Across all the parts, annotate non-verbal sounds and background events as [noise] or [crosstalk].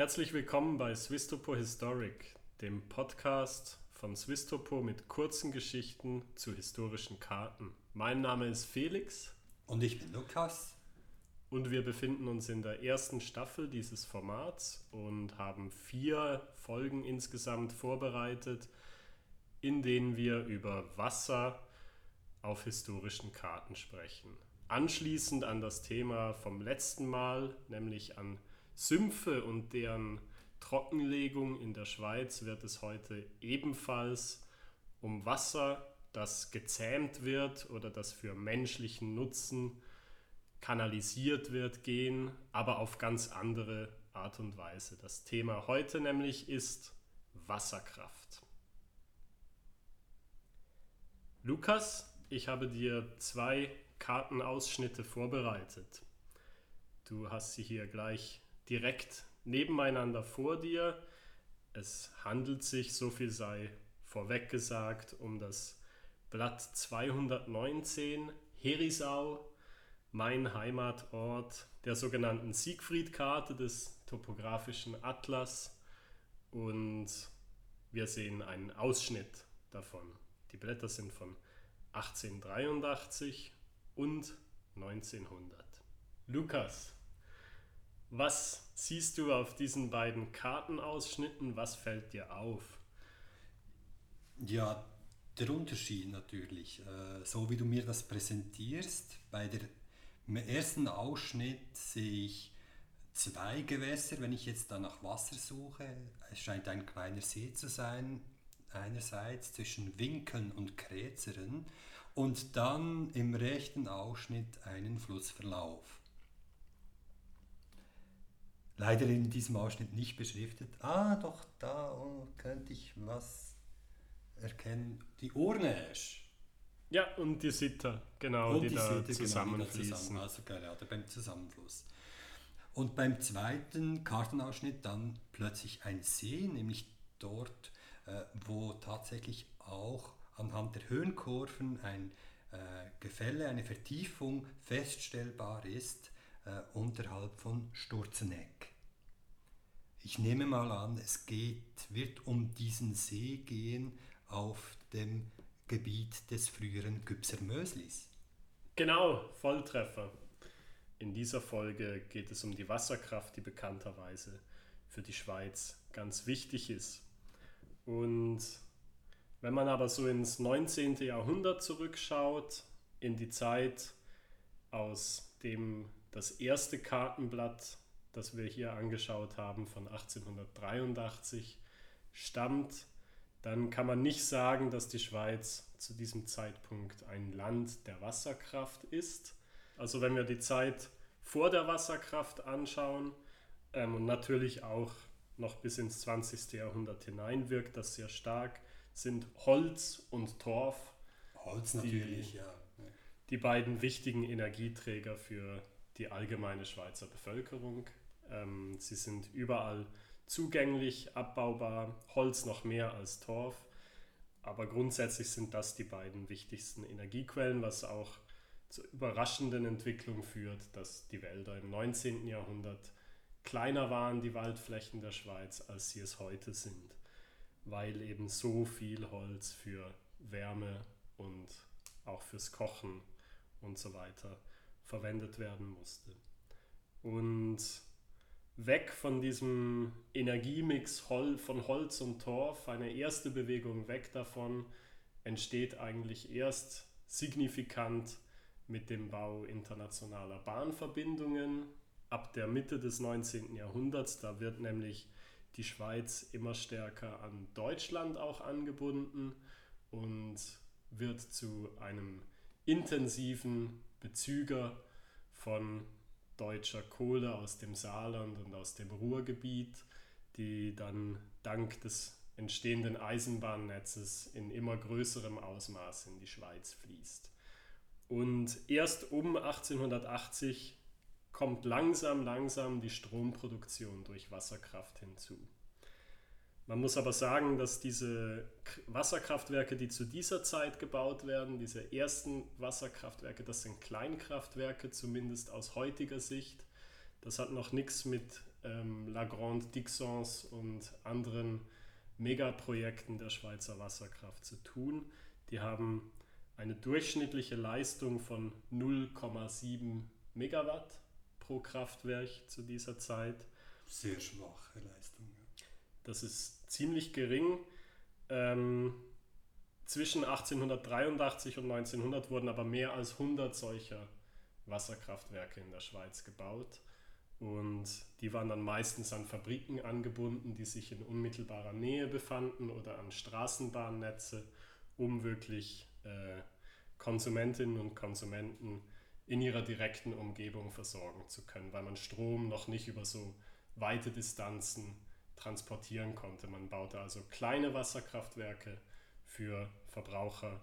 Herzlich willkommen bei Swisstopo Historic, dem Podcast von Swisstopo mit kurzen Geschichten zu historischen Karten. Mein Name ist Felix. Und ich bin Lukas. Und wir befinden uns in der ersten Staffel dieses Formats und haben vier Folgen insgesamt vorbereitet, in denen wir über Wasser auf historischen Karten sprechen. Anschließend an das Thema vom letzten Mal, nämlich an Sümpfe und deren Trockenlegung in der Schweiz, wird es heute ebenfalls um Wasser, das gezähmt wird oder das für menschlichen Nutzen kanalisiert wird, gehen, aber auf ganz andere Art und Weise. Das Thema heute nämlich ist Wasserkraft. Lukas, ich habe dir zwei Kartenausschnitte vorbereitet. Du hast sie hier gleich direkt nebeneinander vor dir. Es handelt sich, so viel sei vorweg gesagt, um das Blatt 219 Herisau mein Heimatort der sogenannten Siegfried-Karte des topografischen Atlas und wir sehen einen Ausschnitt davon. Die Blätter sind von 1883 und 1900. Lukas, was siehst du auf diesen beiden Kartenausschnitten? Was fällt dir auf? Ja, der Unterschied natürlich. Äh, so wie du mir das präsentierst, bei der ersten Ausschnitt sehe ich zwei Gewässer, wenn ich jetzt da nach Wasser suche. Es scheint ein kleiner See zu sein, einerseits zwischen Winkeln und Kräzeren und dann im rechten Ausschnitt einen Flussverlauf. Leider in diesem Ausschnitt nicht beschriftet. Ah, doch, da könnte ich was erkennen. Die Urnesch. Ja, und die Sitter, genau, und die, die da Sitter, zusammenfließen. Genau, zusammen, also gerade beim Zusammenfluss. Und beim zweiten Kartenausschnitt dann plötzlich ein See, nämlich dort, äh, wo tatsächlich auch anhand der Höhenkurven ein äh, Gefälle, eine Vertiefung feststellbar ist äh, unterhalb von Sturzeneck. Ich nehme mal an, es geht, wird um diesen See gehen auf dem Gebiet des früheren Gübser Möslis. Genau, Volltreffer. In dieser Folge geht es um die Wasserkraft, die bekannterweise für die Schweiz ganz wichtig ist. Und wenn man aber so ins 19. Jahrhundert zurückschaut, in die Zeit, aus dem das erste Kartenblatt, das wir hier angeschaut haben, von 1883 stammt, dann kann man nicht sagen, dass die Schweiz zu diesem Zeitpunkt ein Land der Wasserkraft ist. Also wenn wir die Zeit vor der Wasserkraft anschauen ähm, und natürlich auch noch bis ins 20. Jahrhundert hinein wirkt das sehr stark, sind Holz und Torf. Holz natürlich, die, ja. Die beiden wichtigen Energieträger für die allgemeine Schweizer Bevölkerung. Ähm, sie sind überall zugänglich, abbaubar, Holz noch mehr als Torf. Aber grundsätzlich sind das die beiden wichtigsten Energiequellen, was auch zur überraschenden Entwicklung führt, dass die Wälder im 19. Jahrhundert kleiner waren, die Waldflächen der Schweiz, als sie es heute sind, weil eben so viel Holz für Wärme und auch fürs Kochen und so weiter verwendet werden musste. Und weg von diesem Energiemix von Holz und Torf, eine erste Bewegung weg davon, entsteht eigentlich erst signifikant mit dem Bau internationaler Bahnverbindungen ab der Mitte des 19. Jahrhunderts. Da wird nämlich die Schweiz immer stärker an Deutschland auch angebunden und wird zu einem intensiven Bezüger von deutscher Kohle aus dem Saarland und aus dem Ruhrgebiet, die dann dank des entstehenden Eisenbahnnetzes in immer größerem Ausmaß in die Schweiz fließt. Und erst um 1880 kommt langsam, langsam die Stromproduktion durch Wasserkraft hinzu. Man muss aber sagen, dass diese Wasserkraftwerke, die zu dieser Zeit gebaut werden, diese ersten Wasserkraftwerke, das sind Kleinkraftwerke, zumindest aus heutiger Sicht. Das hat noch nichts mit ähm, La Grande Dixons und anderen Megaprojekten der Schweizer Wasserkraft zu tun. Die haben eine durchschnittliche Leistung von 0,7 Megawatt pro Kraftwerk zu dieser Zeit. Sehr schwache Leistung. Das ist ziemlich gering. Ähm, zwischen 1883 und 1900 wurden aber mehr als 100 solcher Wasserkraftwerke in der Schweiz gebaut. Und die waren dann meistens an Fabriken angebunden, die sich in unmittelbarer Nähe befanden oder an Straßenbahnnetze, um wirklich äh, Konsumentinnen und Konsumenten in ihrer direkten Umgebung versorgen zu können, weil man Strom noch nicht über so weite Distanzen transportieren konnte. Man baute also kleine Wasserkraftwerke für Verbraucher,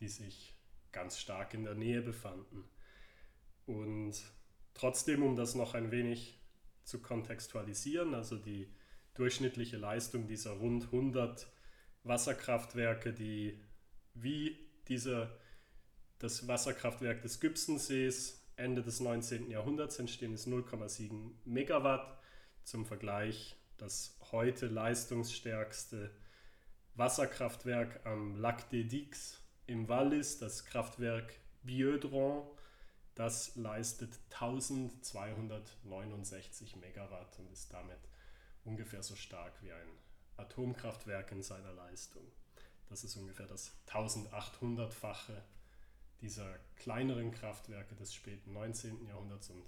die sich ganz stark in der Nähe befanden. Und trotzdem, um das noch ein wenig zu kontextualisieren, also die durchschnittliche Leistung dieser rund 100 Wasserkraftwerke, die wie dieser, das Wasserkraftwerk des Gübsensees Ende des 19. Jahrhunderts entstehen, ist 0,7 Megawatt. Zum Vergleich das heute leistungsstärkste Wasserkraftwerk am Lac des Dix im Wallis, das Kraftwerk Biedron, das leistet 1269 Megawatt und ist damit ungefähr so stark wie ein Atomkraftwerk in seiner Leistung. Das ist ungefähr das 1800-fache dieser kleineren Kraftwerke des späten 19. Jahrhunderts und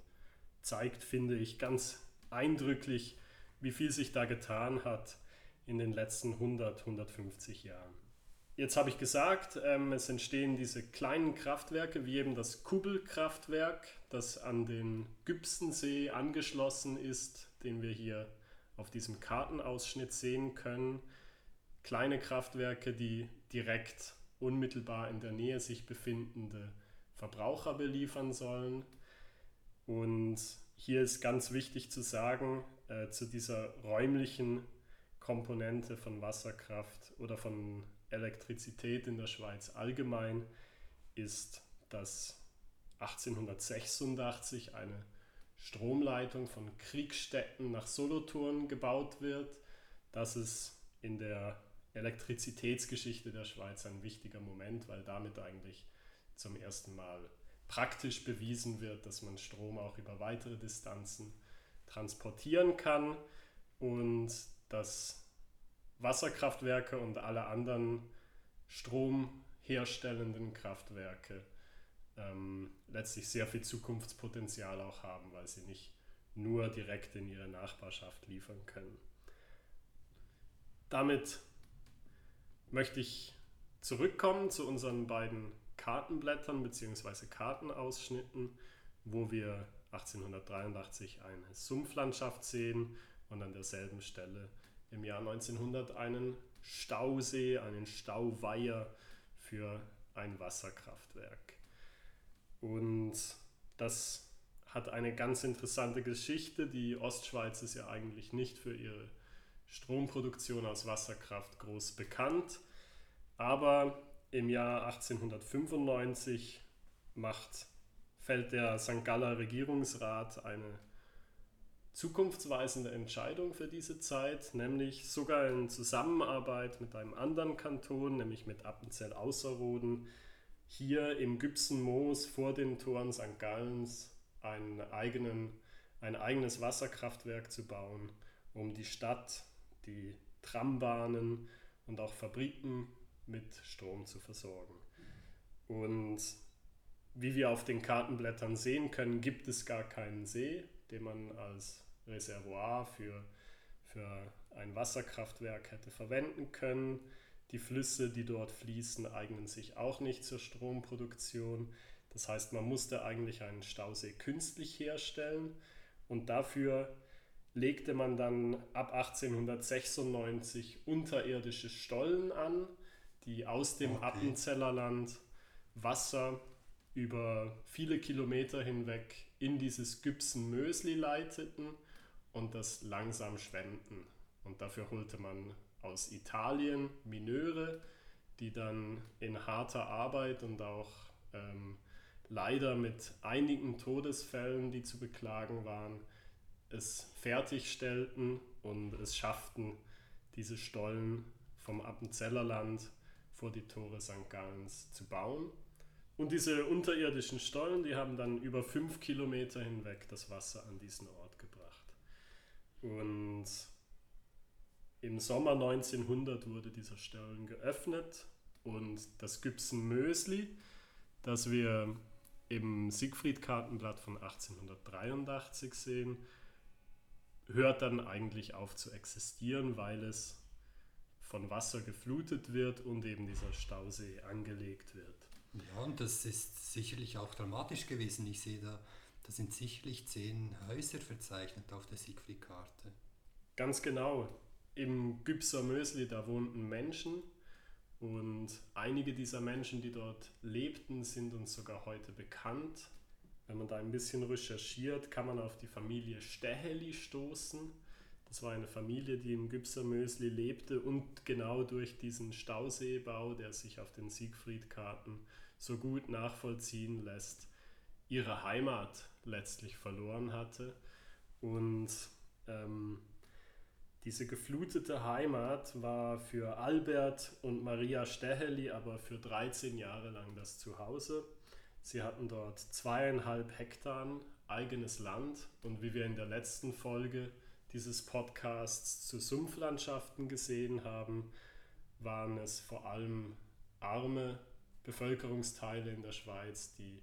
zeigt, finde ich, ganz eindrücklich, wie viel sich da getan hat in den letzten 100, 150 Jahren. Jetzt habe ich gesagt, ähm, es entstehen diese kleinen Kraftwerke, wie eben das Kubbelkraftwerk, das an den Gübsensee angeschlossen ist, den wir hier auf diesem Kartenausschnitt sehen können. Kleine Kraftwerke, die direkt unmittelbar in der Nähe sich befindende Verbraucher beliefern sollen. Und hier ist ganz wichtig zu sagen, äh, zu dieser räumlichen Komponente von Wasserkraft oder von Elektrizität in der Schweiz allgemein ist, dass 1886 eine Stromleitung von Kriegstätten nach Solothurn gebaut wird. Das ist in der Elektrizitätsgeschichte der Schweiz ein wichtiger Moment, weil damit eigentlich zum ersten Mal praktisch bewiesen wird, dass man Strom auch über weitere Distanzen transportieren kann und dass Wasserkraftwerke und alle anderen stromherstellenden Kraftwerke ähm, letztlich sehr viel Zukunftspotenzial auch haben, weil sie nicht nur direkt in ihre Nachbarschaft liefern können. Damit möchte ich zurückkommen zu unseren beiden Kartenblättern bzw. Kartenausschnitten, wo wir 1883 eine Sumpflandschaft sehen und an derselben Stelle im Jahr 1900 einen Stausee, einen Stauweiher für ein Wasserkraftwerk. Und das hat eine ganz interessante Geschichte. Die Ostschweiz ist ja eigentlich nicht für ihre Stromproduktion aus Wasserkraft groß bekannt. Aber im Jahr 1895 macht, fällt der St. Galler Regierungsrat eine zukunftsweisende Entscheidung für diese Zeit, nämlich sogar in Zusammenarbeit mit einem anderen Kanton, nämlich mit Appenzell Ausserrhoden, hier im Gübsenmoos vor den Toren St. Gallens einen eigenen, ein eigenes Wasserkraftwerk zu bauen, um die Stadt, die Trambahnen und auch Fabriken mit Strom zu versorgen. Und wie wir auf den Kartenblättern sehen können, gibt es gar keinen See, den man als Reservoir für, für ein Wasserkraftwerk hätte verwenden können. Die Flüsse, die dort fließen, eignen sich auch nicht zur Stromproduktion. Das heißt, man musste eigentlich einen Stausee künstlich herstellen und dafür legte man dann ab 1896 unterirdische Stollen an, die aus dem okay. Appenzellerland Wasser über viele Kilometer hinweg in dieses Gypsen-Mösli leiteten und das langsam schwemmen. Und dafür holte man aus Italien Mineure, die dann in harter Arbeit und auch ähm, leider mit einigen Todesfällen, die zu beklagen waren, es fertigstellten und es schafften, diese Stollen vom Appenzellerland vor die Tore St. Gallens zu bauen. Und diese unterirdischen Stollen, die haben dann über fünf Kilometer hinweg das Wasser an diesen Ort gebracht. Und im Sommer 1900 wurde dieser Stollen geöffnet und das Gübsen Mösli, das wir im Siegfried-Kartenblatt von 1883 sehen, hört dann eigentlich auf zu existieren, weil es von Wasser geflutet wird und eben dieser Stausee angelegt wird. Ja, und das ist sicherlich auch dramatisch gewesen. Ich sehe da, da sind sicherlich zehn Häuser verzeichnet auf der Siegfried-Karte. Ganz genau. Im Gübser Mösli, da wohnten Menschen und einige dieser Menschen, die dort lebten, sind uns sogar heute bekannt. Wenn man da ein bisschen recherchiert, kann man auf die Familie Steheli stoßen. Das war eine Familie, die im Gübsermösli lebte und genau durch diesen Stauseebau, der sich auf den Siegfriedkarten so gut nachvollziehen lässt, ihre Heimat letztlich verloren hatte. Und ähm, diese geflutete Heimat war für Albert und Maria Steheli aber für 13 Jahre lang das Zuhause. Sie hatten dort zweieinhalb Hektar eigenes Land und wie wir in der letzten Folge dieses Podcasts zu Sumpflandschaften gesehen haben, waren es vor allem arme Bevölkerungsteile in der Schweiz, die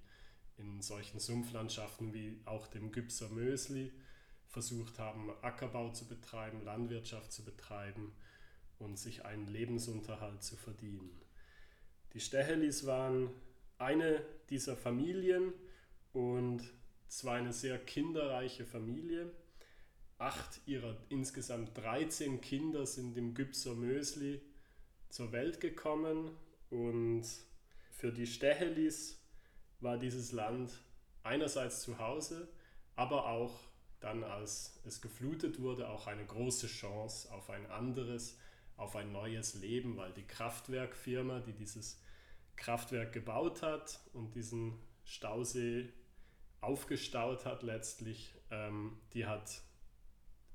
in solchen Sumpflandschaften wie auch dem Gübser Mösli versucht haben, Ackerbau zu betreiben, Landwirtschaft zu betreiben und sich einen Lebensunterhalt zu verdienen. Die Stehelis waren eine dieser Familien und es war eine sehr kinderreiche Familie. Acht ihrer insgesamt 13 Kinder sind im Gübser Mösli zur Welt gekommen und für die Stehelis war dieses Land einerseits zu Hause, aber auch dann, als es geflutet wurde, auch eine große Chance auf ein anderes, auf ein neues Leben, weil die Kraftwerkfirma, die dieses Kraftwerk gebaut hat und diesen Stausee aufgestaut hat letztlich, ähm, die hat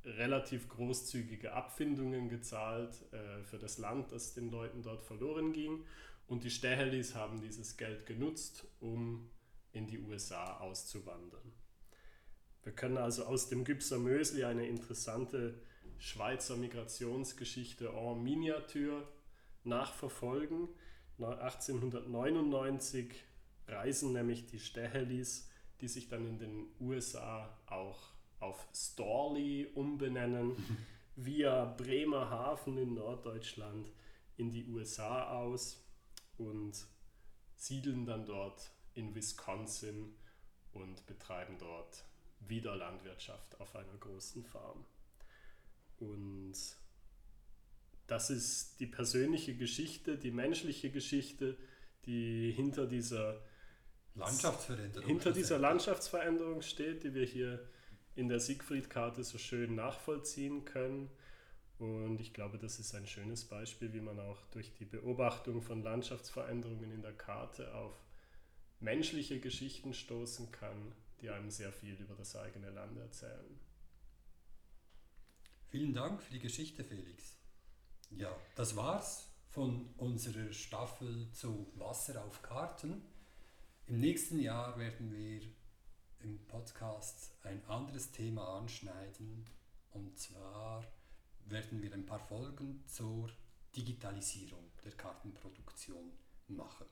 relativ großzügige Abfindungen gezahlt äh, für das Land, das den Leuten dort verloren ging. Und die Stähelis haben dieses Geld genutzt, um in die USA auszuwandern. Wir können also aus dem Gübser Mösli eine interessante Schweizer Migrationsgeschichte en Miniatur nachverfolgen. 1899 reisen nämlich die Stähelis, die sich dann in den USA auch auf Storley umbenennen, [laughs] via Bremerhaven in Norddeutschland in die USA aus und siedeln dann dort in Wisconsin und betreiben dort wieder Landwirtschaft auf einer großen Farm. Und das ist die persönliche Geschichte, die menschliche Geschichte, die hinter dieser Landschaftsveränderung, hinter dieser Landschaftsveränderung steht, die wir hier in der Siegfried-Karte so schön nachvollziehen können. Und ich glaube, das ist ein schönes Beispiel, wie man auch durch die Beobachtung von Landschaftsveränderungen in der Karte auf menschliche Geschichten stoßen kann, die einem sehr viel über das eigene Land erzählen. Vielen Dank für die Geschichte, Felix. Ja, das war's von unserer Staffel zu Wasser auf Karten. Im nächsten Jahr werden wir im Podcast ein anderes Thema anschneiden. Und zwar werden wir ein paar Folgen zur Digitalisierung der Kartenproduktion machen.